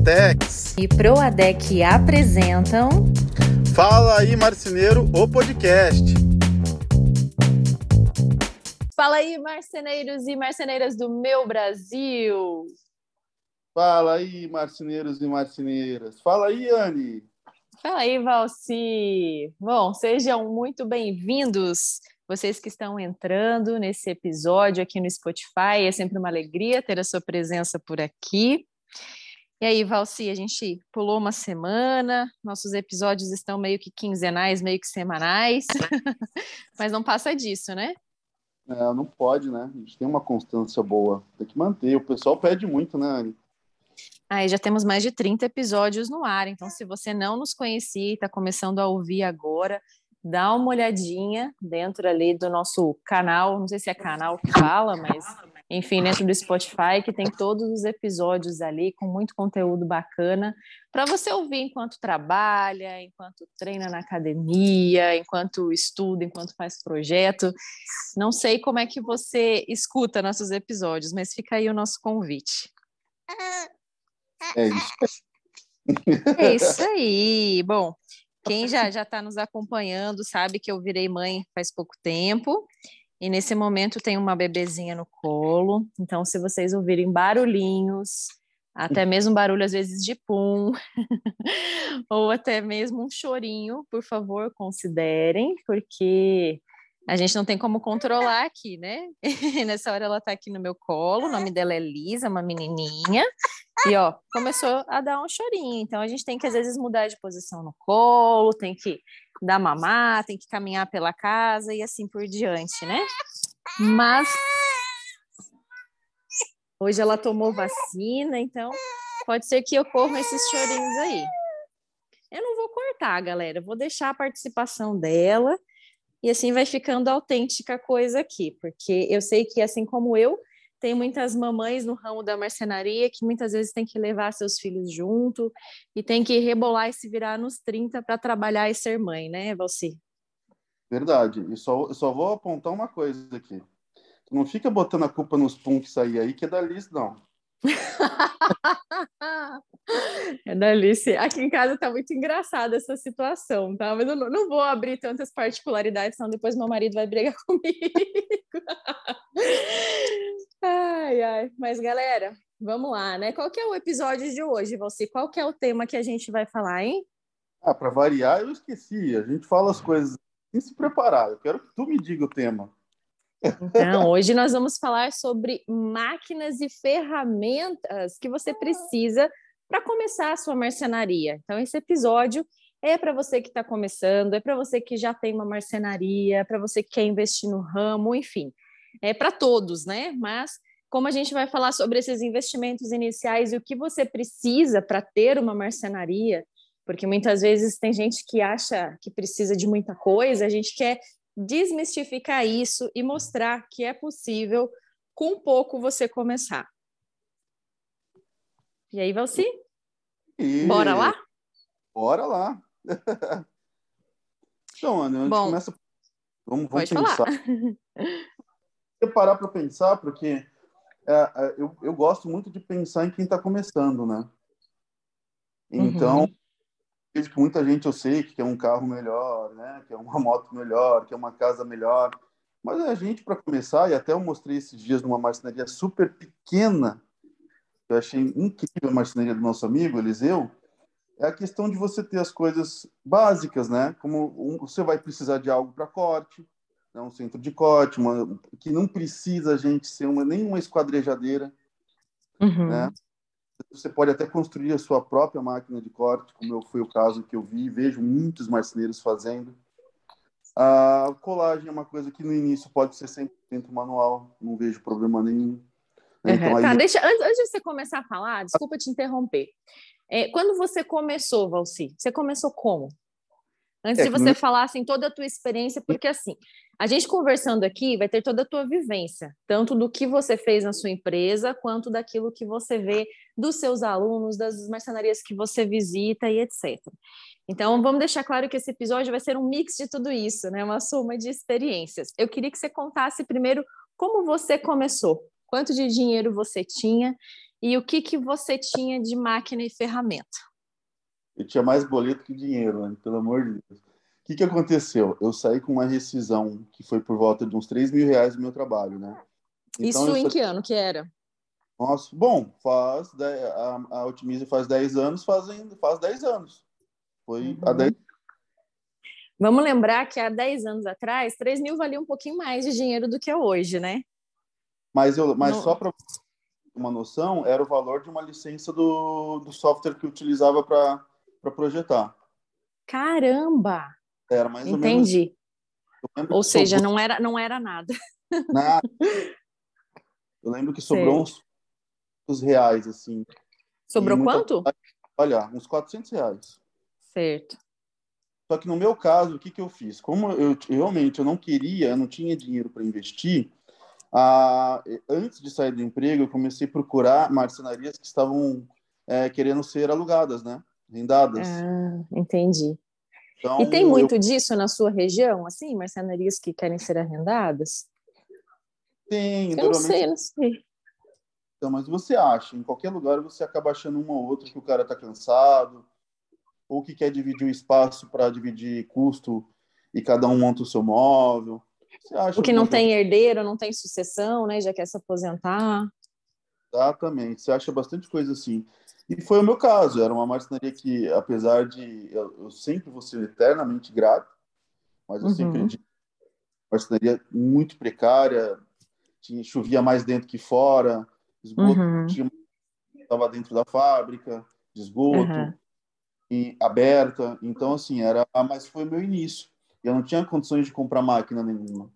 Proatex e Proadec apresentam Fala aí Marceneiro, o podcast. Fala aí marceneiros e marceneiras do meu Brasil. Fala aí marceneiros e marceneiras. Fala aí, Anne. Fala aí, Valci. Bom, sejam muito bem-vindos vocês que estão entrando nesse episódio aqui no Spotify. É sempre uma alegria ter a sua presença por aqui. E aí, Valci, a gente pulou uma semana, nossos episódios estão meio que quinzenais, meio que semanais, mas não passa disso, né? É, não pode, né? A gente tem uma constância boa, tem que manter. O pessoal pede muito, né, Anne? Aí já temos mais de 30 episódios no ar, então se você não nos conhecia e está começando a ouvir agora, dá uma olhadinha dentro ali do nosso canal, não sei se é canal que fala, mas enfim, dentro do Spotify, que tem todos os episódios ali com muito conteúdo bacana para você ouvir enquanto trabalha, enquanto treina na academia, enquanto estuda, enquanto faz projeto. Não sei como é que você escuta nossos episódios, mas fica aí o nosso convite. É isso. É isso aí. Bom, quem já já está nos acompanhando sabe que eu virei mãe faz pouco tempo e nesse momento tem uma bebezinha no colo. Então, se vocês ouvirem barulhinhos, até mesmo barulho às vezes de pum, ou até mesmo um chorinho, por favor, considerem, porque a gente não tem como controlar aqui, né? nessa hora ela está aqui no meu colo, o nome dela é Lisa, uma menininha, e ó, começou a dar um chorinho. Então a gente tem que às vezes mudar de posição no colo, tem que dar mamar, tem que caminhar pela casa e assim por diante, né? Mas hoje ela tomou vacina, então pode ser que ocorram esses chorinhos aí. Eu não vou cortar, galera, vou deixar a participação dela e assim vai ficando autêntica a coisa aqui, porque eu sei que assim como eu, tem muitas mamães no ramo da marcenaria que muitas vezes tem que levar seus filhos junto e tem que rebolar e se virar nos 30 para trabalhar e ser mãe, né, Valci? Verdade. E só, só vou apontar uma coisa aqui. Tu não fica botando a culpa nos punks aí, aí que é da Alice, não. é da Alice. Aqui em casa tá muito engraçada essa situação, tá? Mas eu não, não vou abrir tantas particularidades, senão depois meu marido vai brigar comigo. ai, ai. Mas, galera, vamos lá, né? Qual que é o episódio de hoje, você? Qual que é o tema que a gente vai falar, hein? Ah, para variar, eu esqueci. A gente fala as coisas sem se preparar. Eu quero que tu me diga o tema. Então, hoje nós vamos falar sobre máquinas e ferramentas que você precisa para começar a sua marcenaria. Então, esse episódio é para você que está começando, é para você que já tem uma marcenaria, é para você que quer investir no ramo, enfim, é para todos, né? Mas como a gente vai falar sobre esses investimentos iniciais e o que você precisa para ter uma marcenaria, porque muitas vezes tem gente que acha que precisa de muita coisa, a gente quer desmistificar isso e mostrar que é possível com pouco você começar. E aí, Valci? E... Bora lá? Bora lá. então, Ana, a gente Bom, começa. Vamos, vamos pensar. falar. Eu parar para pensar, porque é, é, eu, eu gosto muito de pensar em quem está começando, né? Então, Uhum. vejo que muita gente eu sei que quer um carro melhor, né? Quer uma moto melhor, quer uma casa melhor. Mas a gente, para começar, e até eu mostrei esses dias numa marcenaria super pequena, eu achei incrível a marcenaria do nosso amigo Eliseu, é a questão de você ter as coisas básicas, né? Como um- você vai precisar de algo para corte, né? um centro de corte, uma, que não precisa a gente ser uma, nenhuma esquadrejadeira, Uhum. né? Você pode até construir a sua própria máquina de corte, como foi o caso que eu vi e vejo muitos marceneiros fazendo. A colagem é uma coisa que no início pode ser 100% manual, não vejo problema nenhum. Né? Então, Uhum. aí Tá, deixa, antes, antes de você começar a falar, desculpa te interromper. É, quando você começou, Valci, você começou como? Antes É, de você falar assim, toda a tua experiência, porque assim, a gente conversando aqui vai ter toda a tua vivência, tanto do que você fez na sua empresa, quanto daquilo que você vê dos seus alunos, das marcenarias que você visita e etc. Então, vamos deixar claro que esse episódio vai ser um mix de tudo isso, né? Uma soma de experiências. Eu queria que você contasse primeiro como você começou, quanto de dinheiro você tinha E o que, que você tinha de máquina e ferramenta? Eu tinha mais boleto que dinheiro, né? pelo amor de Deus. O que, que aconteceu? Eu saí com uma rescisão que foi por volta de uns 3 mil reais do meu trabalho, né? Então, Isso em que ano que era? Nossa, bom, faz a, a Otimize faz 10 anos, fazem, faz 10 anos. Foi uhum. há 10 Vamos lembrar que há 10 anos atrás, 3 mil valia um pouquinho mais de dinheiro do que é hoje, né? Mas, eu, mas no... só para uma noção, era o valor de uma licença do, do software que utilizava para projetar. Caramba! Era mais Entendi. ou menos. Ou seja, sobrou... não era, não era nada. Nada. Eu lembro que sobrou uns, uns reais, assim. Sobrou quanto? Olha, uns 400 reais. Certo. Só que no meu caso, o que, que eu fiz? Como eu realmente eu não queria, eu não tinha dinheiro para investir, antes de sair do emprego, eu comecei a procurar marcenarias que estavam é, querendo ser alugadas, né? Rendadas. Ah, entendi. Então, e tem muito eu... disso na sua região, assim, marcenarias que querem ser arrendadas? Tem, eu não sei, não sei. Então, mas você acha, em qualquer lugar você acaba achando uma ou outra que o cara tá cansado, ou que quer dividir o espaço para dividir custo e cada um monta o seu móvel. O que não tem herdeiro, não tem sucessão, né? Já quer se aposentar. Exatamente. Você acha bastante coisa assim. E foi o meu caso. Era uma marcenaria que, apesar de eu, eu sempre vou ser eternamente grato, mas eu uhum. sempre digo, marcenaria muito precária, tinha, chovia mais dentro que fora, esgoto uhum. estava dentro da fábrica, de esgoto. Uhum e aberta. Então, assim, era. Mas foi meu início. Eu não tinha condições de comprar máquina nenhuma.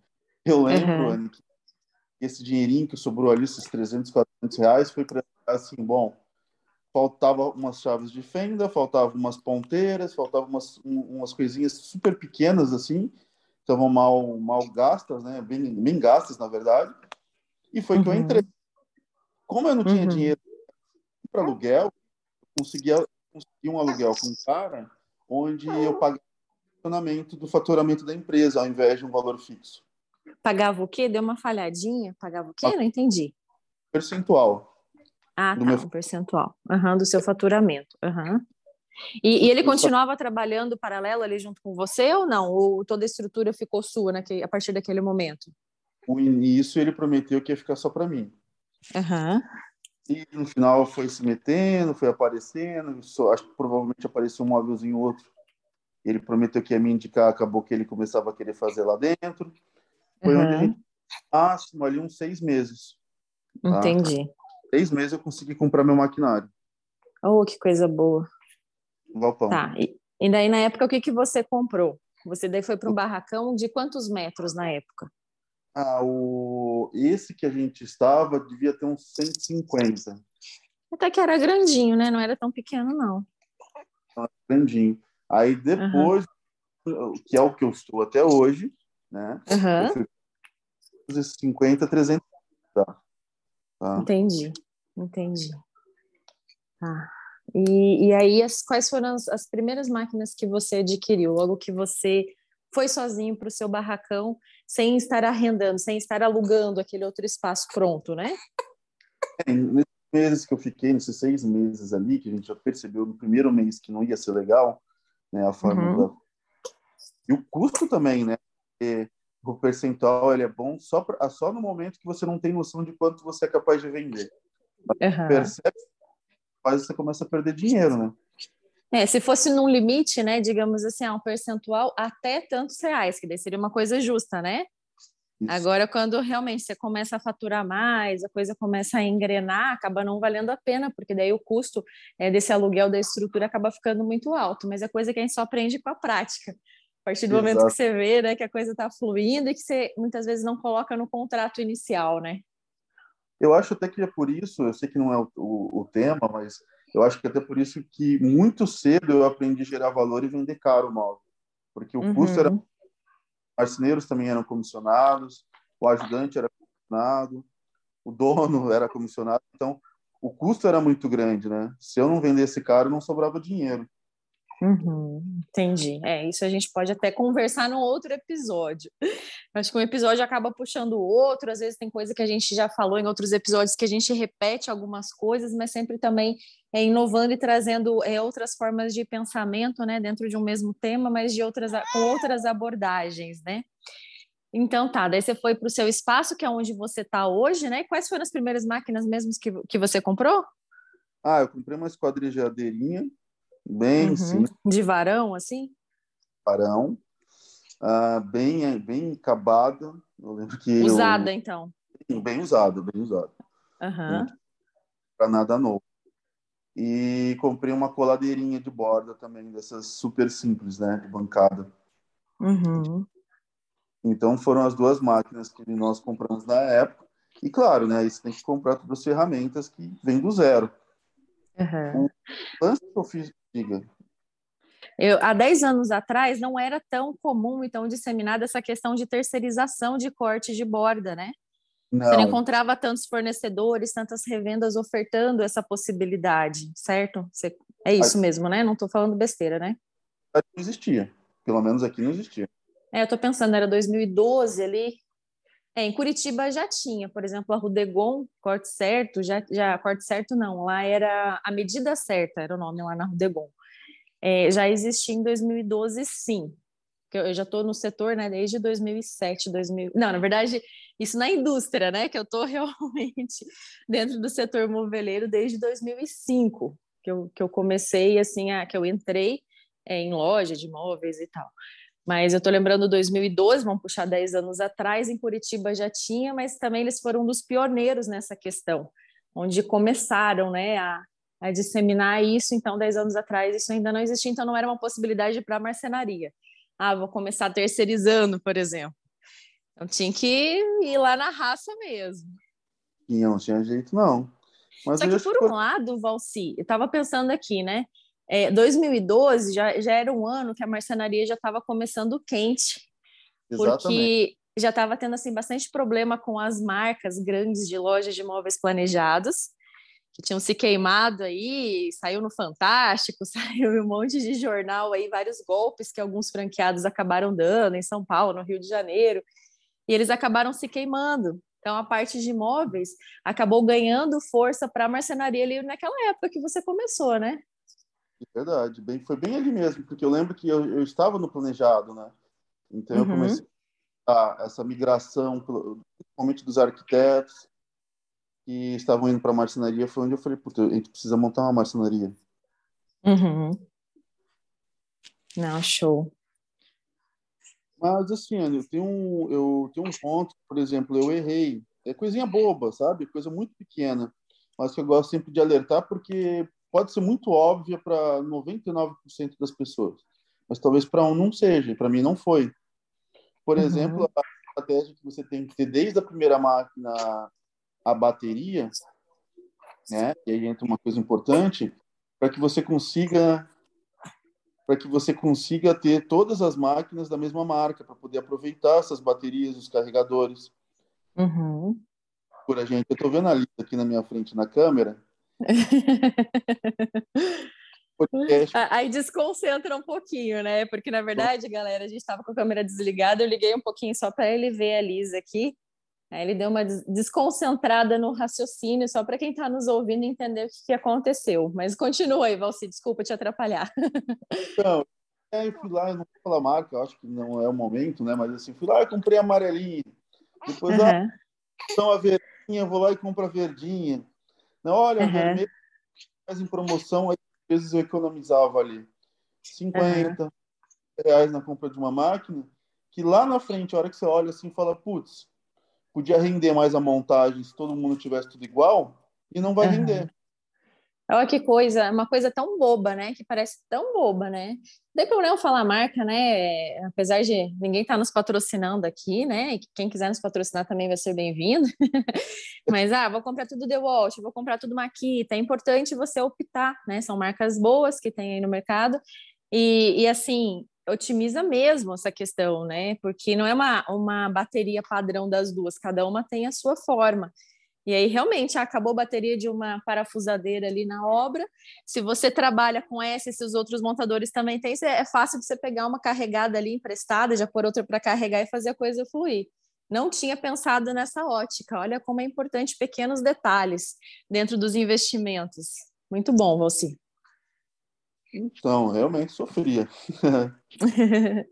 Eu lembro uhum. que esse dinheirinho que sobrou ali, esses 300, 400 reais, foi para assim, bom, faltava umas chaves de fenda, faltava umas ponteiras, faltava umas, umas coisinhas super pequenas assim, estavam mal, mal gastas, né? Bem, bem gastas, na verdade. E foi uhum. que eu entrei. Como eu não tinha uhum. dinheiro para aluguel, conseguia consegui um aluguel com um cara onde eu o funcionamento do faturamento da empresa, ao invés de um valor fixo. Pagava o quê? Deu uma falhadinha? Pagava o quê? Não entendi. Percentual. Ah, tá, meu... um percentual. Uhum, do seu faturamento. Uhum. E, e, ele continuava trabalhando paralelo ali junto com você ou não? Ou toda a estrutura ficou sua naquele, a partir daquele momento? O início ele prometeu que ia ficar só para mim. Uhum. E no final foi se metendo, foi aparecendo. Só, acho que provavelmente apareceu um móvelzinho outro. Ele prometeu que ia me indicar, acabou que ele começava a querer fazer lá dentro. Foi uhum. onde a gente máximo ali uns seis meses. Tá? Entendi. Seis meses eu consegui comprar meu maquinário. Oh, que coisa boa. Galpão. Tá. E, e daí na época o que que você comprou? Você daí foi para um barracão de quantos metros na época? Ah, o... Esse que a gente estava devia ter uns 150. Até que era grandinho, né? Não era tão pequeno, não. Grandinho. Aí depois, uhum. que é o que eu estou até hoje, né? Uhum. Eu 50, 300. Tá. tá. Entendi, entendi. Tá. E, e aí, as, quais foram as, as primeiras máquinas que você adquiriu? Logo que você foi sozinho para o seu barracão, sem estar arrendando, sem estar alugando aquele outro espaço pronto, né? É, nesses meses que eu fiquei, nesses seis meses ali, que a gente já percebeu no primeiro mês que não ia ser legal, né, a forma uhum. da... E o custo também, né? Porque o percentual ele é bom só, pra, só no momento que você não tem noção de quanto você é capaz de vender. Uhum. Percebe, quase você começa a perder dinheiro, né? É, se fosse num limite, né, digamos assim, um percentual até tantos reais, que daí seria uma coisa justa, né? Isso. Agora, quando realmente você começa a faturar mais, a coisa começa a engrenar, acaba não valendo a pena, porque daí o custo é, desse aluguel da estrutura acaba ficando muito alto, mas é coisa que a gente só aprende com a prática. A partir do Exato. momento que você vê né, que a coisa está fluindo e que você muitas vezes não coloca no contrato inicial, né? Eu acho até que é por isso, eu sei que não é o, o, o tema, mas eu acho que até por isso que muito cedo eu aprendi a gerar valor e vender caro o móvel. Porque o uhum. custo era. Marceneiros também eram comissionados, o ajudante era comissionado, o dono era comissionado. Então, o custo era muito grande, né? Se eu não vendesse caro, não sobrava dinheiro. Uhum, entendi. É, isso a gente pode até conversar num outro episódio. Acho que um episódio acaba puxando o outro, às vezes tem coisa que a gente já falou em outros episódios que a gente repete algumas coisas, mas sempre também é, inovando e trazendo é, outras formas de pensamento, né, dentro de um mesmo tema, mas de outras com outras abordagens, né? Então tá, daí você foi para o seu espaço, que é onde você está hoje, né? Quais foram as primeiras máquinas mesmo que, que você comprou? Ah, eu comprei uma esquadrilhadeirinha bem uhum. simples. De varão, assim? Varão. Uh, bem, bem acabada. Eu lembro que. Usada, eu... então. Bem usada, bem usada. Uhum. Para nada novo. E comprei uma coladeirinha de borda também, dessas super simples, né? De bancada. Uhum. Então foram as duas máquinas que nós compramos na época. E claro, né? Você tem que comprar todas as ferramentas que vêm do zero. Uhum. O lance que eu fiz Diga. Eu, há 10 anos atrás não era tão comum e tão disseminada essa questão de terceirização de corte de borda, né? Não. Você não encontrava tantos fornecedores, tantas revendas ofertando essa possibilidade, certo? Você, é isso mesmo, né? Não estou falando besteira, né? Não existia. Pelo menos aqui não existia. É, eu estou pensando, era 2012 ali. É, em Curitiba já tinha, por exemplo, a Rudegon, corte certo, já, já corte certo não, lá era a medida certa, era o nome lá na Rudegon. É, já existia em 2012, sim. Eu já estou no setor, né, desde 2007, 2000. Não, na verdade, isso na indústria, né, que eu estou realmente dentro do setor moveleiro desde 2005, que eu, que eu comecei, assim, a, que eu entrei é, em loja de móveis e tal. Mas eu estou lembrando 2012, vamos puxar 10 anos atrás, em Curitiba já tinha, mas também eles foram um dos pioneiros nessa questão, onde começaram né, a, a disseminar isso. Então, 10 anos atrás, isso ainda não existia, então não era uma possibilidade para marcenaria. Ah, vou começar terceirizando, por exemplo. Então, tinha que ir lá na raça mesmo. Não tinha jeito, não. Mas Só que, por um lado, Valci, eu estava pensando aqui, né? É, 2012 já, já era um ano que a marcenaria já estava começando quente, Exatamente. porque já estava tendo assim bastante problema com as marcas grandes de lojas de imóveis planejados que tinham se queimado aí, saiu no Fantástico, saiu um monte de jornal aí, vários golpes que alguns franqueados acabaram dando em São Paulo, no Rio de Janeiro, e eles acabaram se queimando. Então, a parte de imóveis acabou ganhando força para a marcenaria ali naquela época que você começou, né? Verdade, bem, foi bem ali mesmo, porque eu lembro que eu, eu estava no planejado, né? Então eu uhum. comecei a, essa migração, principalmente dos arquitetos que estavam indo para a marcenaria, foi onde eu falei, puta, a gente precisa montar uma marcenaria. Uhum. Não, show. Mas assim, eu tenho um, eu tenho um ponto, por exemplo, eu errei. É coisinha boba, sabe? Coisa muito pequena. Mas que eu gosto sempre de alertar, porque pode ser muito óbvia para 99% das pessoas, mas talvez para um não seja, para mim não foi. Por uhum. exemplo, a estratégia que você tem que ter desde a primeira máquina a bateria, né? E aí entra uma coisa importante para que você consiga para que você consiga ter todas as máquinas da mesma marca para poder aproveitar essas baterias, os carregadores. Uhum. Por a gente, eu estou vendo a lista aqui na minha frente na câmera Aí desconcentra um pouquinho, né? Porque, na verdade, galera, a gente estava com a câmera desligada, eu liguei um pouquinho só para ele ver a Lisa aqui. Aí ele deu uma desconcentrada no raciocínio, só para quem está nos ouvindo entender o que, que, aconteceu. Mas continua aí, Valci, desculpa te atrapalhar. Então, eu fui lá, eu não vou falar marca, acho que não é o momento, né? Mas assim, fui lá e comprei amarelinha. Depois, uhum. ah, então a verdinha, vou lá e compro a verdinha. Olha, uhum. vermelho mais em promoção, às vezes eu economizava ali 50 uhum. reais na compra de uma máquina, que lá na frente, a hora que você olha assim, fala, putz, podia render mais a montagem se todo mundo tivesse tudo igual, e não vai uhum. render. Olha que coisa, uma coisa tão boba, né? Que parece tão boba, né? Não tem problema falar marca, né? Apesar de ninguém estar tá nos patrocinando aqui, né? E quem quiser nos patrocinar também vai ser bem-vindo. Mas, ah, vou comprar tudo The Walt, vou comprar tudo Makita. É importante você optar, né? São marcas boas que tem aí no mercado. E, e assim, otimiza mesmo essa questão, né? Porque não é uma, uma bateria padrão das duas, cada uma tem a sua forma. E aí, realmente, acabou a bateria de uma parafusadeira ali na obra. Se você trabalha com essa, se os outros montadores também têm, é fácil de você pegar uma carregada ali emprestada, já pôr outra para carregar e fazer a coisa fluir. Não tinha pensado nessa ótica. Olha como é importante pequenos detalhes dentro dos investimentos. Muito bom, Valci. Então, realmente sofria.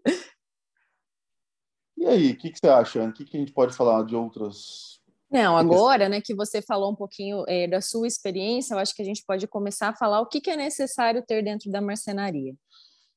e aí, o que, que, você acha? O que, que a gente pode falar de outras não, agora, né, que você falou um pouquinho é, da sua experiência, eu acho que a gente pode começar a falar o que, que é necessário ter dentro da marcenaria,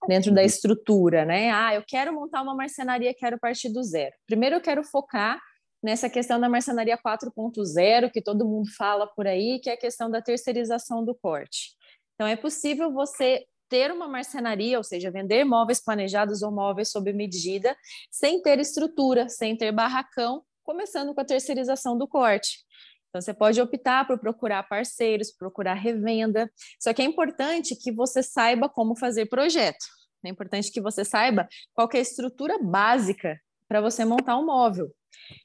dentro da uhum. estrutura, né? Ah, eu quero montar uma marcenaria, quero partir do zero. Primeiro, eu quero focar nessa questão da marcenaria 4.0, que todo mundo fala por aí, que é a questão da terceirização do corte. Então, é possível você ter uma marcenaria, ou seja, vender móveis planejados ou móveis sob medida, sem ter estrutura, sem ter barracão, começando com a terceirização do corte. Então, você pode optar por procurar parceiros, procurar revenda. Só que é importante que você saiba como fazer projeto. É importante que você saiba qual é a estrutura básica para você montar um móvel.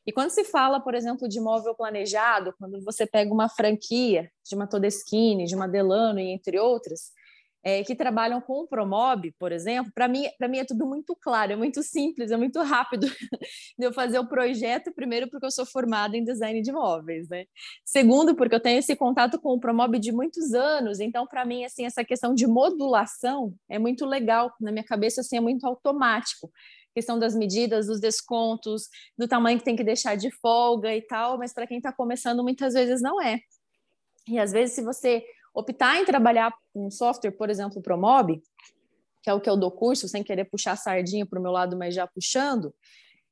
E quando se fala, por exemplo, de móvel planejado, quando você pega uma franquia de uma Todeschini, de uma Delano e entre outras, é, que trabalham com o Promob, por exemplo, para mim, mim é tudo muito claro, é muito simples, é muito rápido de eu fazer o projeto, primeiro porque eu sou formada em design de móveis, né? Segundo, porque eu tenho esse contato com o Promob de muitos anos, então para mim assim essa questão de modulação é muito legal, na minha cabeça assim é muito automático. Questão das medidas, dos descontos, do tamanho que tem que deixar de folga e tal, mas para quem está começando muitas vezes não é. E às vezes se você optar em trabalhar com um software, por exemplo, o Promob, que é o que eu dou curso, sem querer puxar sardinha para o meu lado, mas já puxando,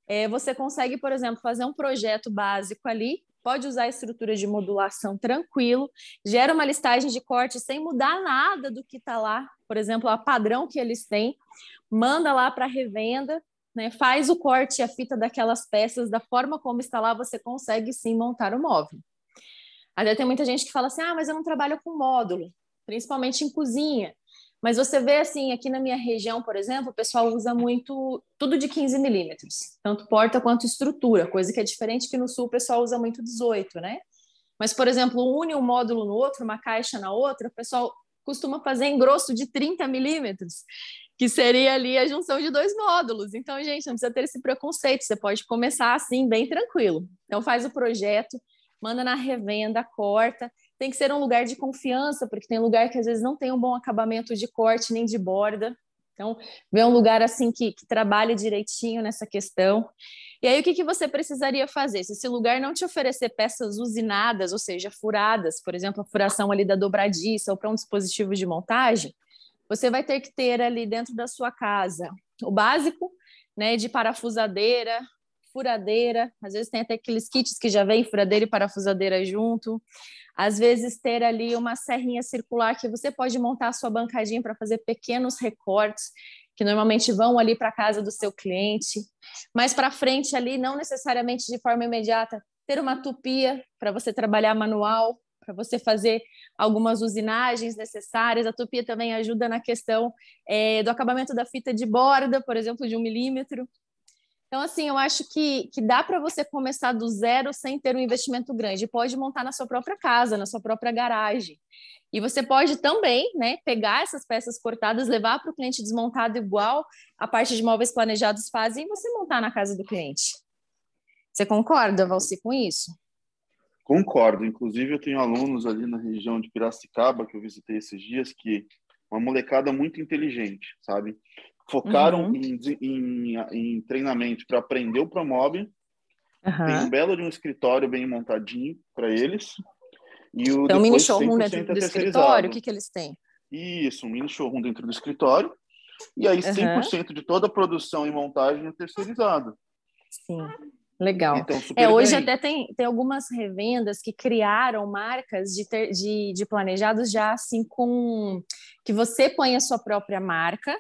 é, você consegue, por exemplo, fazer um projeto básico ali, pode usar a estrutura de modulação tranquilo, gera uma listagem de corte sem mudar nada do que está lá, por exemplo, a padrão que eles têm, manda lá para revenda, né, faz o corte e a fita daquelas peças da forma como está lá, você consegue sim montar o móvel. Até tem muita gente que fala assim: ah, mas eu não trabalho com módulo, principalmente em cozinha. Mas você vê assim, aqui na minha região, por exemplo, o pessoal usa muito tudo de 15 milímetros, tanto porta quanto estrutura, coisa que é diferente que no sul o pessoal usa muito 18, né? Mas, por exemplo, une um módulo no outro, uma caixa na outra, o pessoal costuma fazer em grosso de 30 milímetros, que seria ali a junção de dois módulos. Então, gente, não precisa ter esse preconceito, você pode começar assim, bem tranquilo. Então, faz o projeto, manda na revenda, corta. Tem que ser um lugar de confiança, porque tem lugar que às vezes não tem um bom acabamento de corte nem de borda. Então, vê um lugar assim que, que trabalhe direitinho nessa questão. E aí, o que, que você precisaria fazer? Se esse lugar não te oferecer peças usinadas, ou seja, furadas, por exemplo, a furação ali da dobradiça ou para um dispositivo de montagem, você vai ter que ter ali dentro da sua casa o básico, né, de parafusadeira, furadeira, às vezes tem até aqueles kits que já vem furadeira e parafusadeira junto. Às vezes ter ali uma serrinha circular que você pode montar a sua bancadinha para fazer pequenos recortes que normalmente vão ali para casa do seu cliente. Mais para frente ali, não necessariamente de forma imediata, ter uma tupia para você trabalhar manual, para você fazer algumas usinagens necessárias. A tupia também ajuda na questão é, do acabamento da fita de borda, por exemplo, de um milímetro. Então, assim, eu acho que, que dá para você começar do zero sem ter um investimento grande. Pode montar na sua própria casa, na sua própria garagem. E você pode também né, pegar essas peças cortadas, levar para o cliente desmontado igual a parte de móveis planejados fazem e você montar na casa do cliente. Você concorda, Valci, com isso? Concordo. Inclusive, eu tenho alunos ali na região de Piracicaba, que eu visitei esses dias, que uma molecada muito inteligente, sabe? Focaram uhum. em, em, em, treinamento para aprender o Promob. Uhum. Tem um belo de um escritório bem montadinho para eles. E o então, mini showroom dentro do escritório, o que, que eles têm? Isso, um mini showroom dentro do escritório. E aí, 100% uhum. de toda a produção e montagem é terceirizado. Sim, legal. Então, é, hoje bem. até tem, tem algumas revendas que criaram marcas de, ter, de, de planejados já assim com... Que você põe a sua própria marca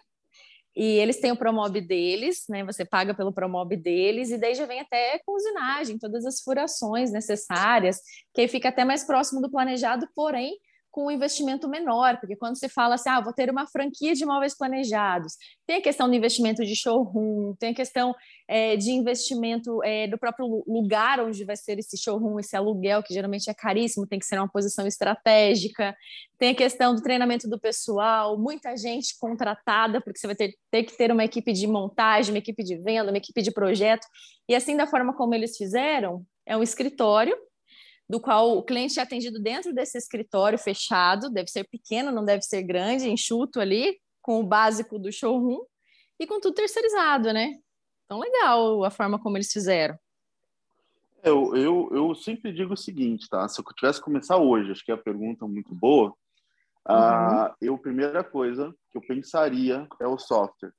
e eles têm o Promob deles, né? Você paga pelo Promob deles, e daí já vem até com usinagem, todas as furações necessárias, que aí fica até mais próximo do planejado, porém com um investimento menor, porque quando se fala assim, ah, vou ter uma franquia de imóveis planejados, tem a questão do investimento de showroom, tem a questão é, de investimento é, do próprio lugar onde vai ser esse showroom, esse aluguel, que geralmente é caríssimo, tem que ser uma posição estratégica, tem a questão do treinamento do pessoal, muita gente contratada, porque você vai ter, ter que ter uma equipe de montagem, uma equipe de venda, uma equipe de projeto, e assim da forma como eles fizeram, é um escritório do qual o cliente é atendido dentro desse escritório fechado, deve ser pequeno, não deve ser grande, enxuto ali, com o básico do showroom e com tudo terceirizado, né? Então, legal a forma como eles fizeram. Eu, eu, eu sempre digo o seguinte, tá? Se eu tivesse que começar hoje, acho que é a pergunta muito boa, uhum. eu, primeira coisa que eu pensaria é o software.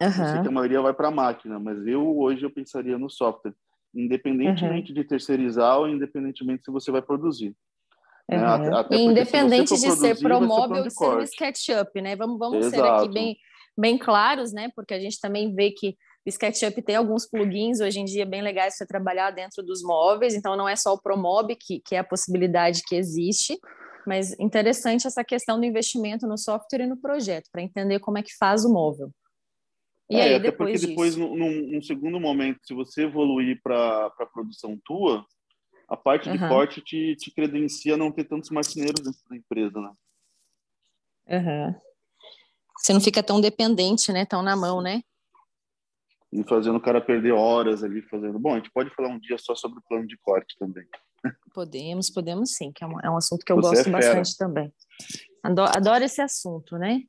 Uhum. Eu sei que a maioria vai para a máquina, mas eu hoje eu pensaria no software independentemente uhum. de terceirizar ou independentemente se você vai produzir. Uhum. Né? Até, até independente de produzir, ser promóvel ou ser um SketchUp, né? Vamos, vamos ser aqui bem, bem claros, né? Porque a gente também vê que o SketchUp tem alguns plugins hoje em dia bem legais para trabalhar dentro dos móveis, então não é só o Promob que, que é a possibilidade que existe, mas interessante essa questão do investimento no software e no projeto, para entender como é que faz o móvel. E é, aí, até depois porque depois, num, num, segundo momento, se você evoluir para a produção tua, a parte de corte te, te credencia não ter tantos marceneiros dentro da empresa, né? Uhum. Você não fica tão dependente, né? Tão na mão, né? E fazendo o cara perder horas ali fazendo. Bom, a gente pode falar um dia só sobre o plano de corte também. Podemos, podemos sim, que é um, é um assunto que eu você gosto é bastante também. Adoro, adoro esse assunto, né?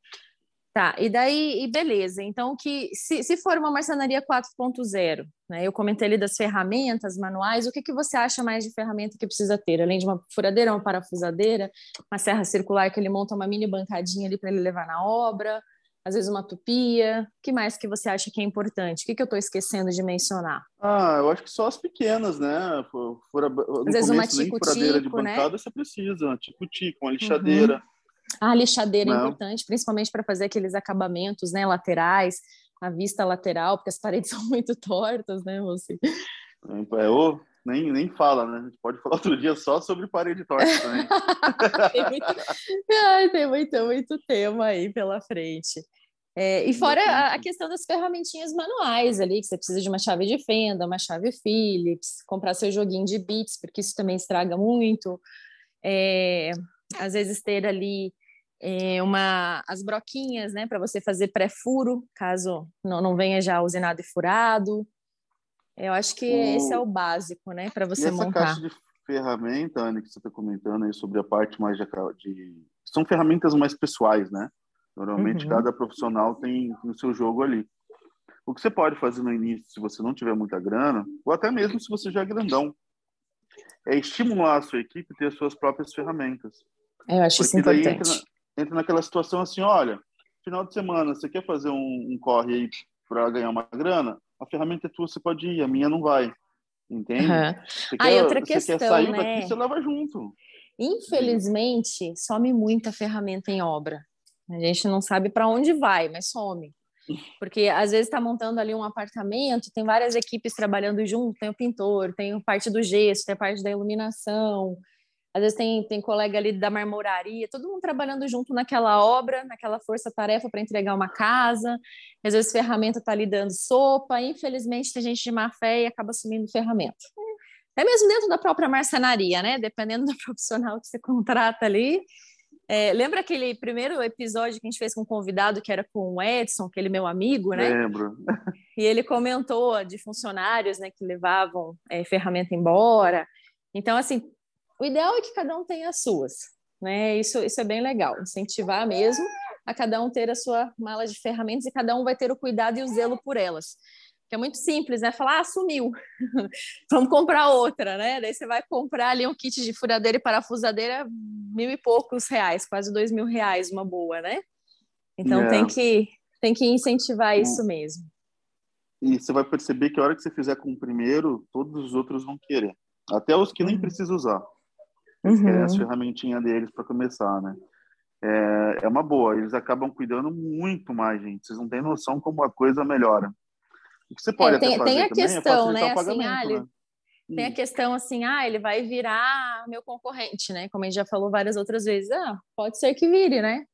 Tá, e daí, e beleza. Então, que se, se for uma marcenaria 4.0, né? Eu comentei ali das ferramentas, manuais, o que, que você acha mais de ferramenta que precisa ter? Além de uma furadeira, uma parafusadeira, uma serra circular que ele monta uma mini bancadinha ali para ele levar na obra, às vezes uma tupia. O que mais que você acha que é importante? O que, que eu estou esquecendo de mencionar? Ah, eu acho que só as pequenas, né? Fura, às vezes uma tico-tico, de né? bancada né? você precisa, uma tico-tico, uma lixadeira. Uhum a lixadeira é Não. é importante, principalmente para fazer aqueles acabamentos né, laterais, a vista lateral, porque as paredes são muito tortas, né, você? É, ou nem, nem fala, né? A gente pode falar outro dia só sobre parede torta também. tem, muito, ai, tem muito, muito tema aí pela frente. É, e fora a, a, questão das ferramentinhas manuais ali, que você precisa de uma chave de fenda, uma chave Phillips, comprar seu joguinho de bits, porque isso também estraga muito. É, às vezes ter ali é, uma as broquinhas, né, para você fazer pré-furo, caso não, não venha já usinado e furado. Eu acho que o... esse é o básico, né, para você e essa montar. Caixa de ferramenta, Ana, que você está comentando aí sobre a parte mais de, de, são ferramentas mais pessoais, né? Normalmente uhum. cada profissional tem o seu jogo ali. O que você pode fazer no início, se você não tiver muita grana, ou até mesmo se você já é grandão, é estimular a sua equipe a ter as suas próprias ferramentas. Eu acho Porque isso importante. Entra, entra, naquela situação assim, olha, final de semana, você quer fazer um, um corre aí para ganhar uma grana? A ferramenta é tua, você pode ir, a minha não vai. Entende? Uhum. Você ah, quer, outra questão, quer sair né? daqui, você leva junto. Infelizmente, some muita ferramenta em obra. A gente não sabe para onde vai, mas some. Porque às vezes está montando ali um apartamento, tem várias equipes trabalhando junto, tem o pintor, tem a parte do gesso, tem a parte da iluminação, às vezes tem, tem colega ali da marmoraria, todo mundo trabalhando junto naquela obra, naquela força-tarefa para entregar uma casa, às vezes ferramenta está ali dando sopa, infelizmente tem gente de má fé e acaba assumindo ferramenta. É mesmo dentro da própria marcenaria, né? Dependendo do profissional que você contrata ali, é, lembra aquele primeiro episódio que a gente fez com um convidado que era com o Edson, aquele meu amigo, né? Lembro. E ele comentou de funcionários, né, que levavam é, ferramenta embora. Então, assim, o ideal é que cada um tenha as suas, né? Isso, isso é bem legal, incentivar mesmo a cada um ter a sua mala de ferramentas e cada um vai ter o cuidado e o zelo por elas que é muito simples, né? Falar, ah, sumiu, vamos comprar outra, né? Daí você vai comprar ali um kit de furadeira e parafusadeira, mil e poucos reais, quase dois mil reais, uma boa, né? Então yeah. tem, que, tem que incentivar isso mesmo. E você vai perceber que a hora que você fizer com o primeiro, todos os outros vão querer. Até os que nem uhum. precisam usar. Eles uhum. querem as ferramentinhas deles para começar, né? É, é uma boa. Eles acabam cuidando muito mais, gente. Vocês não têm noção como a coisa melhora. O que você pode é, tem, tem a é questão, é né? Assim, ah, né? tem a questão assim, ah, ele vai virar meu concorrente, né? Como a gente já falou várias outras vezes, ah, pode ser que vire, né?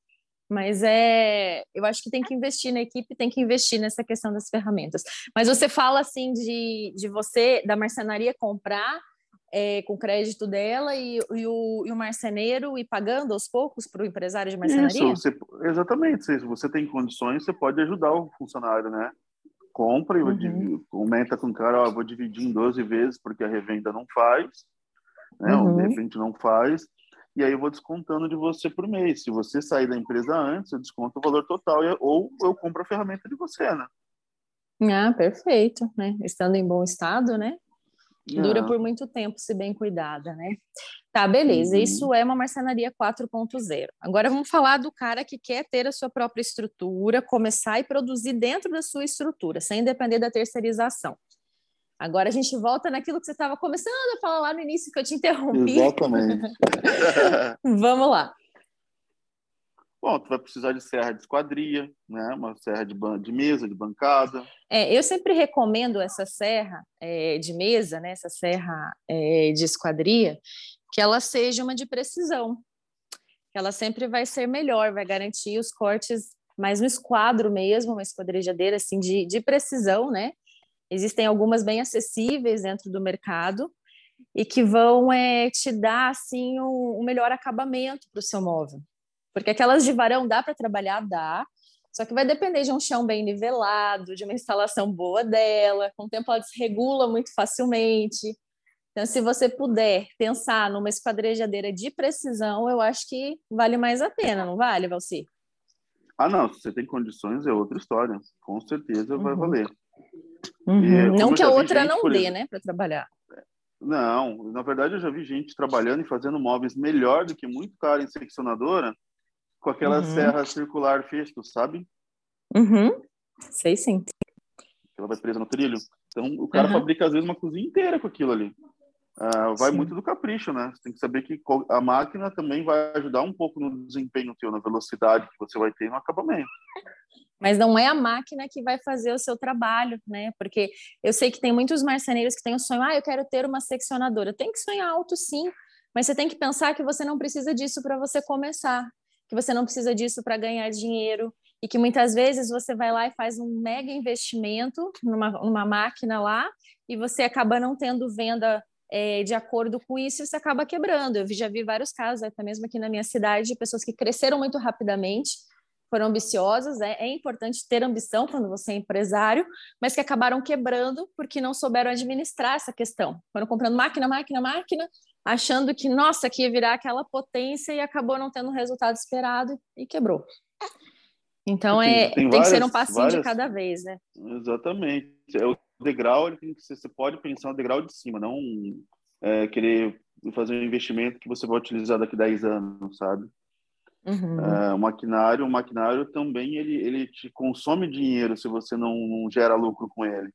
Mas é, eu acho que tem que investir na equipe, tem que investir nessa questão das ferramentas. Mas você fala assim de, de você, da marcenaria comprar é, com crédito dela e, e, o, e o marceneiro ir pagando aos poucos para o empresário de marcenaria? Isso, você, exatamente. Se você tem condições, você pode ajudar o funcionário, né? Compra e uhum. comenta com o cara, ó, vou dividir em 12 vezes porque a revenda não faz, né? Uhum. De repente não faz e aí eu vou descontando de você por mês. Se você sair da empresa antes, eu desconto o valor total ou eu compro a ferramenta de você, né? Ah, perfeito, né? Estando em bom estado, né? Dura é. por muito tempo, se bem cuidada, né? Tá, beleza. Uhum. Isso é uma marcenaria 4.0. Agora vamos falar do cara que quer ter a sua própria estrutura, começar e produzir dentro da sua estrutura, sem depender da terceirização. Agora a gente volta naquilo que você estava começando a falar lá no início que eu te interrompi. Exatamente. Vamos lá. Bom, tu vai precisar de serra de esquadria, né? Uma serra de, de mesa, de bancada. É, eu sempre recomendo essa serra é, de mesa, né? Essa serra é, de esquadria, que ela seja uma de precisão. Que ela sempre vai ser melhor, vai garantir os cortes mais no esquadro mesmo, uma esquadrejadeira assim de, de precisão, né? Existem algumas bem acessíveis dentro do mercado e que vão é, te dar assim um, um melhor acabamento para o seu móvel. Porque aquelas de varão dá para trabalhar, dá, só que vai depender de um chão bem nivelado, de uma instalação boa dela, com o tempo ela desregula muito facilmente. Então, se você puder pensar numa esquadrejadeira de precisão, eu acho que vale mais a pena, não vale, Valci? Ah, não, se você tem condições é outra história. Com certeza vai uhum. valer. Uhum. E, não que a outra não dê, né, para trabalhar. Não, na verdade eu já vi gente trabalhando e fazendo móveis melhor do que muito caro em seccionadora com aquela uhum. serra circular festo, sabe? Uhum. Sei sim. Ela vai presa no trilho. Então o cara uhum. fabrica às vezes uma cozinha inteira com aquilo ali. Uh, vai sim. muito do capricho, né? Você tem que saber que a máquina também vai ajudar um pouco no desempenho teu, na velocidade que você vai ter no acabamento mas não é a máquina que vai fazer o seu trabalho, né? Porque eu sei que tem muitos marceneiros que têm o sonho, ah, eu quero ter uma seccionadora. Tem que sonhar alto, sim, mas você tem que pensar que você não precisa disso para você começar, que você não precisa disso para ganhar dinheiro e que muitas vezes você vai lá e faz um mega investimento numa, numa máquina lá e você acaba não tendo venda é, de acordo com isso, e você acaba quebrando. Eu já vi vários casos, até mesmo aqui na minha cidade, de pessoas que cresceram muito rapidamente foram ambiciosas, é, é importante ter ambição quando você é empresário, mas que acabaram quebrando porque não souberam administrar essa questão. Foram comprando máquina, máquina, máquina, achando que, nossa, que ia virar aquela potência e acabou não tendo o resultado esperado e quebrou. Então, é, tem, tem várias, que ser um passinho várias... de cada vez, né? Exatamente. É o degrau, ele tem que ser, você pode pensar no degrau de cima, não é, querer fazer um investimento que você vai utilizar daqui a 10 anos, sabe? Uhum. Uh, o maquinário, o maquinário também ele, ele te consome dinheiro se você não, não gera lucro com ele.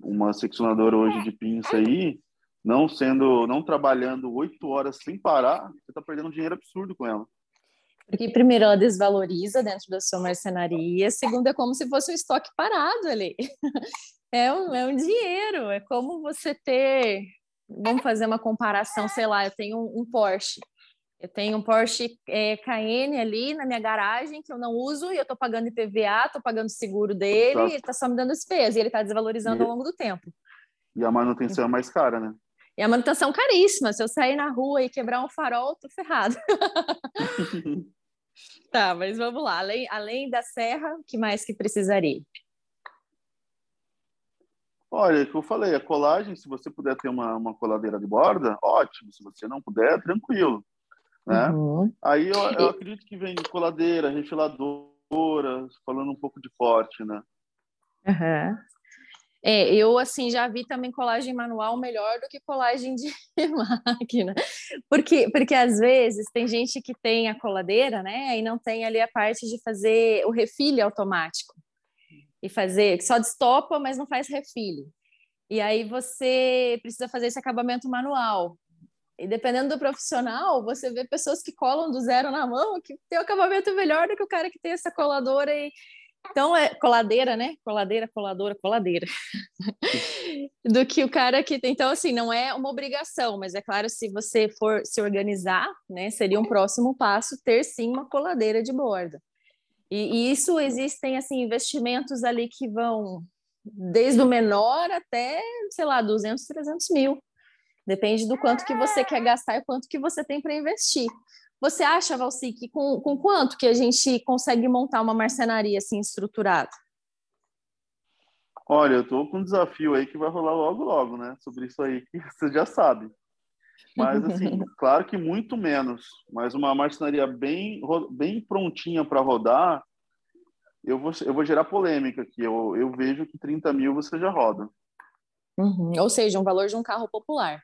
Uma seccionadora hoje de pinça aí, não sendo, não trabalhando oito horas sem parar, você está perdendo um dinheiro absurdo com ela. Porque primeiro ela desvaloriza dentro da sua marcenaria, segundo é como se fosse um estoque parado ali. É um, é um dinheiro, é como você ter, vamos fazer uma comparação, sei lá, eu tenho um, um Porsche, eu tenho um Porsche é, Cayenne ali na minha garagem que eu não uso e eu estou pagando IPVA, estou pagando seguro dele Exato. e está só me dando despesa e ele está desvalorizando e, ao longo do tempo. E a manutenção é mais cara, né? E a manutenção caríssima. Se eu sair na rua e quebrar um farol, tô ferrado. tá, mas vamos lá. Além, além da serra, o que mais que precisaria? Olha, é que eu falei, a colagem, se você puder ter uma, uma coladeira de borda, ótimo. Se você não puder, tranquilo. Né? Uhum. Aí eu, eu, acredito que vem coladeira, refiladora, falando um pouco de forte, né? Uhum. É, eu assim já vi também colagem manual melhor do que colagem de máquina, porque porque às vezes tem gente que tem a coladeira, né, e não tem ali a parte de fazer o refile automático e fazer só destopa, mas não faz refile. E aí você precisa fazer esse acabamento manual. E dependendo do profissional, você vê pessoas que colam do zero na mão, que tem um acabamento melhor do que o cara que tem essa coladora e, Então é coladeira, né? Coladeira, coladora, coladeira. Do que o cara que. Então, assim, não é uma obrigação, mas é claro, se você for se organizar, né, seria um próximo passo ter sim uma coladeira de borda. E, e isso existem assim investimentos ali que vão desde o menor até, sei lá, 200, 300 mil. Depende do quanto que você quer gastar e quanto que você tem para investir. Você acha, Valci, que com, com quanto que a gente consegue montar uma marcenaria assim estruturada? Olha, eu estou com um desafio aí que vai rolar logo, logo, né? Sobre isso aí que você já sabe. Mas, assim, claro que muito menos. Mas uma marcenaria bem, bem prontinha para rodar, eu vou, eu vou gerar polêmica aqui. Eu, eu vejo que 30 mil você já roda. Uhum. Ou seja, um valor de um carro popular.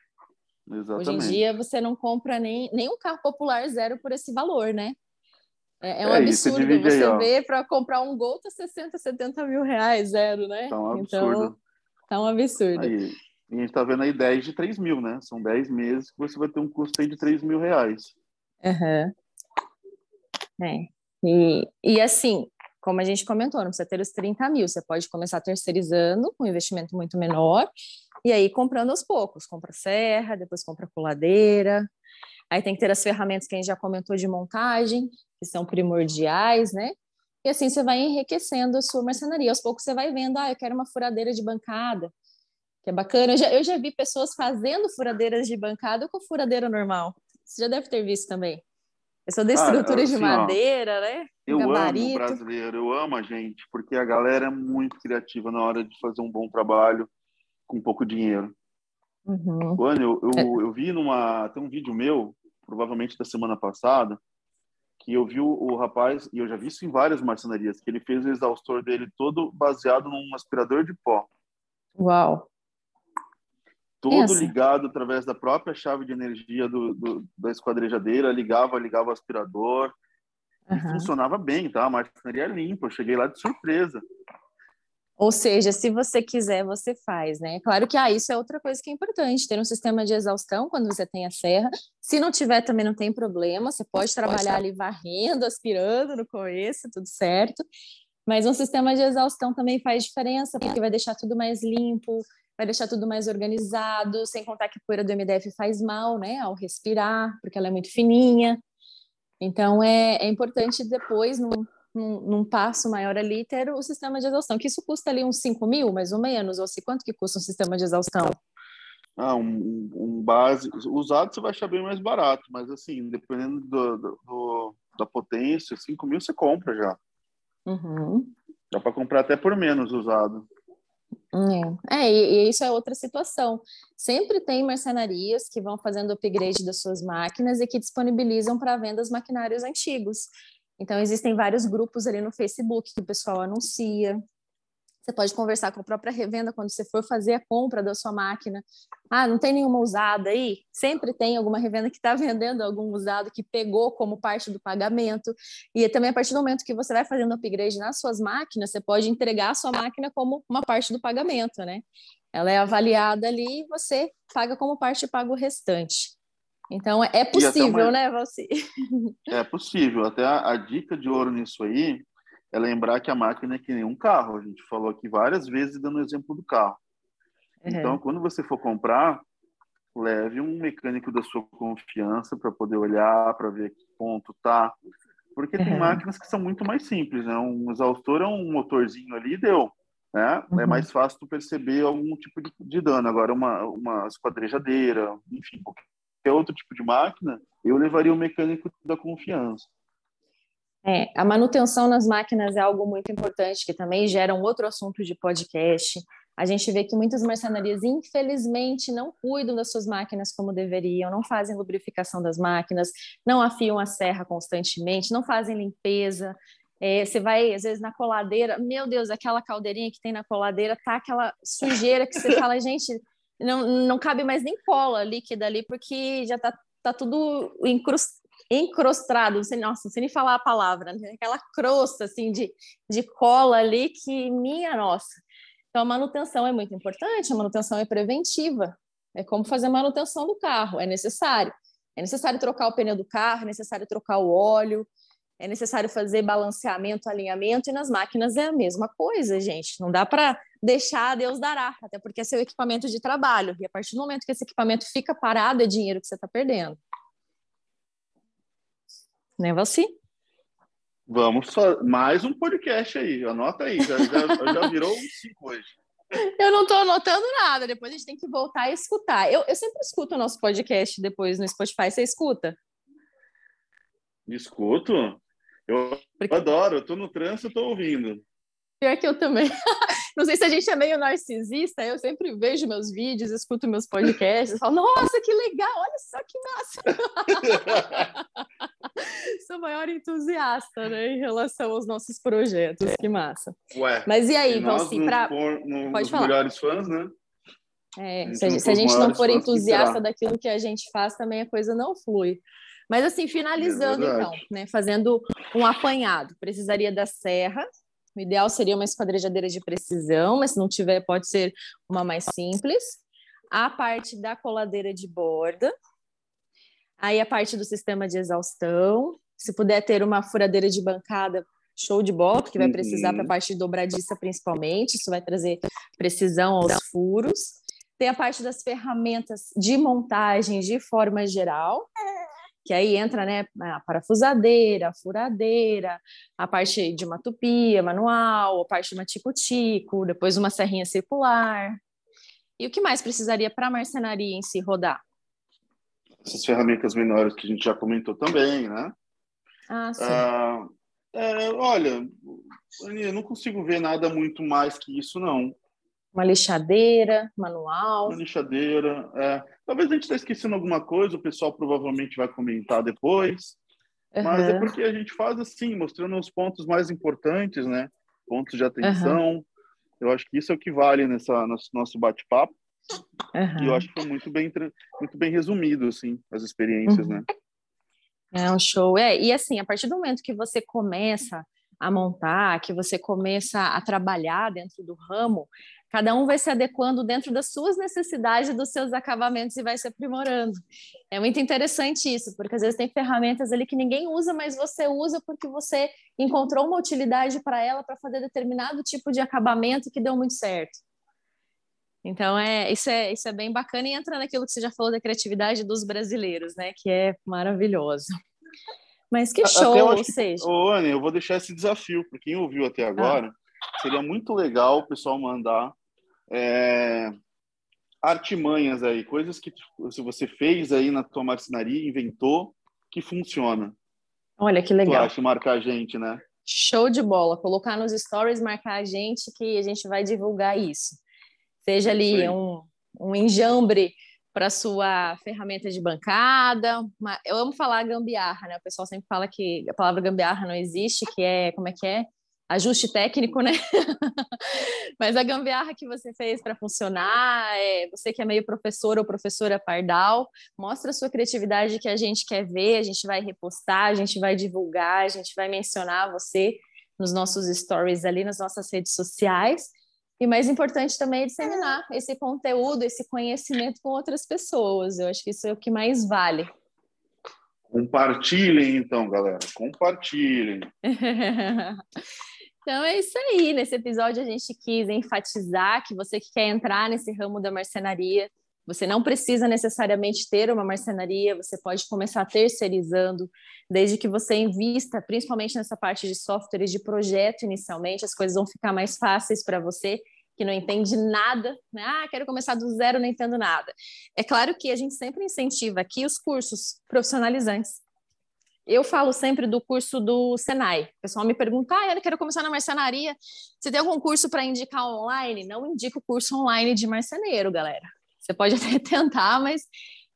Exatamente. Hoje em dia você não compra nem, nem um carro popular zero por esse valor, né? É, é um é absurdo. Você aí, vê para comprar um Gol tá 60, 70 mil reais zero, né? Tá um absurdo. Então, tá um absurdo. Aí, a gente está vendo aí 10 de 3 mil, né? São 10 meses que você vai ter um custo aí de 3 mil reais. Uhum. É. E, e assim, como a gente comentou, não precisa ter os 30 mil, você pode começar terceirizando com um investimento muito menor e aí comprando aos poucos, compra serra, depois compra coladeira, aí tem que ter as ferramentas que a gente já comentou de montagem, que são primordiais, né? E assim você vai enriquecendo a sua marcenaria. Aos poucos você vai vendo, ah, eu quero uma furadeira de bancada, que é bacana. Eu já, eu já vi pessoas fazendo furadeiras de bancada com furadeira normal. Você já deve ter visto também. Eu sou da estrutura ah, assim, de madeira, ó, né? Eu Gabarito. amo o brasileiro, eu amo a gente, porque a galera é muito criativa na hora de fazer um bom trabalho com pouco dinheiro. Uhum. Eu, eu, é. eu, vi numa. Tem um vídeo meu, provavelmente da semana passada, que eu vi o, o, rapaz, e eu já vi isso em várias marcenarias, que ele fez o exaustor dele todo baseado num aspirador de pó. Uau! Todo Essa. ligado através da própria chave de energia do, do da esquadrejadeira, ligava, ligava o aspirador. Uhum. E funcionava bem, tá? A marcenaria é limpa. Eu cheguei lá de surpresa. Ou seja, se você quiser, você faz, né? Claro que ah, isso é outra coisa que é importante, ter um sistema de exaustão quando você tem a serra. Se não tiver, também não tem problema, você pode trabalhar pode ali varrendo, aspirando no começo, tudo certo. Mas um sistema de exaustão também faz diferença, porque vai deixar tudo mais limpo, vai deixar tudo mais organizado, sem contar que a poeira do MDF faz mal, né, ao respirar, porque ela é muito fininha. Então, é, é importante depois, num, num, num, passo maior ali, ter o sistema de exaustão, que isso custa ali uns 5 mil, mais ou menos, ou se quanto que custa um sistema de exaustão? Ah, um, um base, usado você vai achar bem mais barato, mas assim, dependendo do, do, da potência, 5 mil você compra já. Uhum. Dá para comprar até por menos usado. É, é e, e, isso é outra situação. Sempre tem marcenarias que vão fazendo upgrade das suas máquinas e que disponibilizam para venda os maquinários antigos. Então, existem vários grupos ali no Facebook que o pessoal anuncia. Você pode conversar com a própria revenda quando você for fazer a compra da sua máquina. Ah, não tem nenhuma usada aí? Sempre tem alguma revenda que está vendendo algum usado que pegou como parte do pagamento. E também, a partir do momento que você vai fazendo upgrade nas suas máquinas, você pode entregar a sua máquina como uma parte do pagamento, né? Ela é avaliada ali e você paga como parte e paga o restante. Então é possível, uma... né, Valci? É possível. Até a, a, dica de ouro nisso aí é lembrar que a máquina é que nem um carro. A gente falou aqui várias vezes dando o exemplo do carro. Uhum. Então, quando você for comprar, leve um mecânico da sua confiança para poder olhar, para ver que ponto tá. Porque tem uhum. máquinas que são muito mais simples, né? Um exaustor é um motorzinho ali deu. Né? É uhum. É mais fácil tu perceber algum tipo de, de dano. Agora, uma, uma esquadrejadeira, enfim, qualquer outro tipo de máquina, eu levaria o mecânico da confiança. É, a manutenção nas máquinas é algo muito importante, que também gera um outro assunto de podcast. A gente vê que muitas marcenarias, infelizmente, não cuidam das suas máquinas como deveriam, não fazem lubrificação das máquinas, não afiam a serra constantemente, não fazem limpeza. É, você vai, às vezes, na coladeira, meu Deus, aquela caldeirinha que tem na coladeira, tá aquela sujeira que você fala, gente, não, não cabe mais nem cola líquida ali, porque já tá, tá tudo encrustado, você, nossa, sei nem falar a palavra, né? aquela crosta assim de, de cola ali que, minha nossa. Então, a manutenção é muito importante, a manutenção é preventiva, é como fazer a manutenção do carro, é necessário. É necessário trocar o pneu do carro, é necessário trocar o óleo, é necessário fazer balanceamento, alinhamento, e nas máquinas é a mesma coisa, gente. Não dá para deixar Deus dará, até porque é seu equipamento de trabalho. E a partir do momento que esse equipamento fica parado, é dinheiro que você está perdendo. Né, Valci? Vamos mais um podcast aí, anota aí, já, já, já virou um cinco hoje. Eu não estou anotando nada, depois a gente tem que voltar e escutar. Eu, eu sempre escuto o nosso podcast depois no Spotify, você escuta? Escuto. Eu Porque... adoro, eu tô no trânsito, tô ouvindo. Pior que eu também. Não sei se a gente é meio narcisista, eu sempre vejo meus vídeos, escuto meus podcasts, falo, nossa, que legal, olha só que massa. Sou maior entusiasta, né, em relação aos nossos projetos, que massa. Ué, Mas e aí, Valci, para... Pode falar. melhores fãs, né? É, se, a, se a gente não for entusiasta daquilo que a gente faz, também a coisa não flui. Mas assim, finalizando é então, né, fazendo um apanhado, precisaria da serra. O ideal seria uma esquadrejadeira de precisão, mas se não tiver, pode ser uma mais simples. A parte da coladeira de borda. Aí a parte do sistema de exaustão. Se puder ter uma furadeira de bancada, show de bola, que vai precisar para a uhum. parte dobradiça principalmente. Isso vai trazer precisão aos furos. Tem a parte das ferramentas de montagem de forma geral que aí entra né, a parafusadeira, a furadeira, a parte de uma tupia manual, a parte de uma tico-tico, depois uma serrinha circular. E o que mais precisaria para a marcenaria em si rodar? Essas ferramentas menores que a gente já comentou também, né? Ah, sim. Ah, é, olha, eu não consigo ver nada muito mais que isso, não. Uma lixadeira manual. Uma lixadeira, é. Talvez a gente esteja esquecendo alguma coisa, o pessoal provavelmente vai comentar depois. Uhum. Mas é porque a gente faz assim, mostrando os pontos mais importantes, né? Pontos de atenção. Uhum. Eu acho que isso é o que vale nessa nosso, nosso bate-papo. Uhum. E eu acho que foi muito bem, muito bem resumido, assim, as experiências, né? É um show. É, e assim, a partir do momento que você começa a montar, que você começa a trabalhar dentro do ramo, Cada um vai se adequando dentro das suas necessidades e dos seus acabamentos e vai se aprimorando. É muito interessante isso, porque às vezes tem ferramentas ali que ninguém usa, mas você usa porque você encontrou uma utilidade para ela para fazer determinado tipo de acabamento que deu muito certo. Então, é isso, é, isso é bem bacana e entra naquilo que você já falou da criatividade dos brasileiros, né? Que é maravilhoso. Mas que show, ou seja... Ô, Anne, eu vou deixar esse desafio para quem ouviu até agora. Ah. Seria muito legal o pessoal mandar é, artimanhas aí, coisas que se você fez aí na tua marcenaria, inventou, que funciona. Olha que legal. Tu acha marcar a gente, né? Show de bola. Colocar nos stories, marcar a gente, que a gente vai divulgar isso. Seja ali um, um enjambre para sua ferramenta de bancada. Uma... Eu amo falar gambiarra, né? O pessoal sempre fala que a palavra gambiarra não existe, que é, como é que é? Ajuste técnico, né? Mas a gambiarra que você fez para funcionar, é, você que é meio professor ou professora pardal, mostra a sua criatividade que a gente quer ver, a gente vai repostar, a gente vai divulgar, a gente vai mencionar você nos nossos stories ali, nas nossas redes sociais. E mais importante também é disseminar esse conteúdo, esse conhecimento com outras pessoas. Eu acho que isso é o que mais vale. Compartilhem, então, galera. Compartilhem. Então é isso aí. Nesse episódio a gente quis enfatizar que você que quer entrar nesse ramo da marcenaria, você não precisa necessariamente ter uma marcenaria, você pode começar terceirizando, desde que você invista, principalmente nessa parte de software e de projeto inicialmente, as coisas vão ficar mais fáceis para você que não entende nada, né? Ah, quero começar do zero, não entendo nada. É claro que a gente sempre incentiva aqui os cursos profissionalizantes. Eu falo sempre do curso do Senai. O pessoal me pergunta, ah, eu quero começar na marcenaria. Você tem algum curso para indicar online? Não indico curso online de marceneiro, galera. Você pode até tentar, mas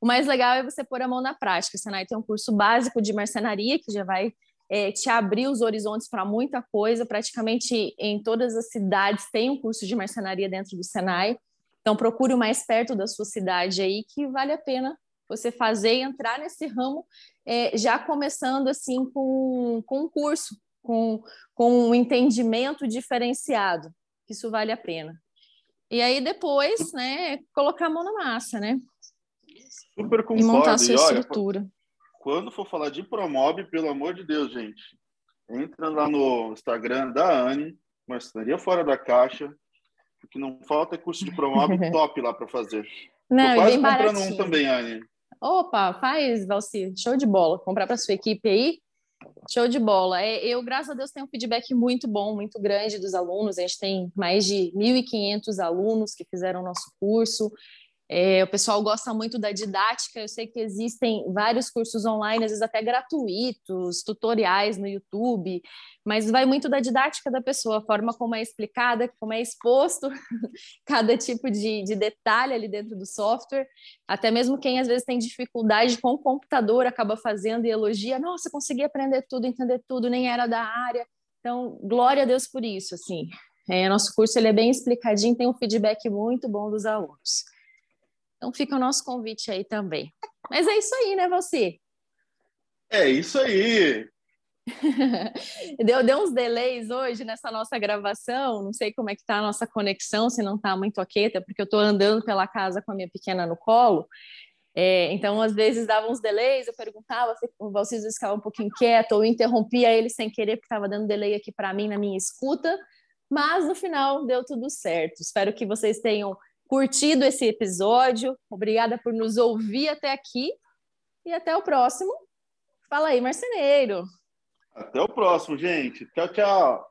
o mais legal é você pôr a mão na prática. O Senai tem um curso básico de marcenaria que já vai é, te abrir os horizontes para muita coisa. Praticamente em todas as cidades tem um curso de marcenaria dentro do Senai. Então procure o mais perto da sua cidade aí que vale a pena você fazer e entrar nesse ramo é, já começando assim com, com um curso, com, com um entendimento diferenciado. Isso vale a pena. E aí depois, né, colocar a mão na massa, né? Super concordo. E montar a sua olha, estrutura. Quando for falar de Promob, pelo amor de Deus, gente, entra lá no Instagram da Anne, Marcenaria Fora da Caixa, porque não falta curso de promob top lá para fazer. Não, Tô quase comprando baratinho. um também, Anne. Opa, faz, Valci, show de bola. Comprar para sua equipe aí, show de bola. É, eu, graças a Deus, tenho um feedback muito bom, muito grande dos alunos. A gente tem mais de 1.500 alunos que fizeram o nosso curso. É, o pessoal gosta muito da didática. Eu sei que existem vários cursos online, às vezes até gratuitos, tutoriais no YouTube, mas vai muito da didática da pessoa, a forma como é explicada, como é exposto cada tipo de, de detalhe ali dentro do software. Até mesmo quem às vezes tem dificuldade com o computador acaba fazendo e elogia: nossa, consegui aprender tudo, entender tudo, nem era da área. Então, glória a Deus por isso. Assim, é, nosso curso ele é bem explicadinho, tem um feedback muito bom dos alunos. Então fica o nosso convite aí também. Mas é isso aí, né, você? É isso aí. deu, deu uns delays hoje nessa nossa gravação, não sei como é que tá a nossa conexão, se não tá muito ok, até porque eu estou andando pela casa com a minha pequena no colo. É, então, às vezes dava uns delays, eu perguntava se o Valciso ficava um pouquinho quieto, ou interrompia ele sem querer, porque estava dando delay aqui para mim na minha escuta, mas no final deu tudo certo. Espero que vocês tenham curtido esse episódio. Obrigada por nos ouvir até aqui e até o próximo. Fala aí, marceneiro. Até o próximo, gente. Tchau, tchau.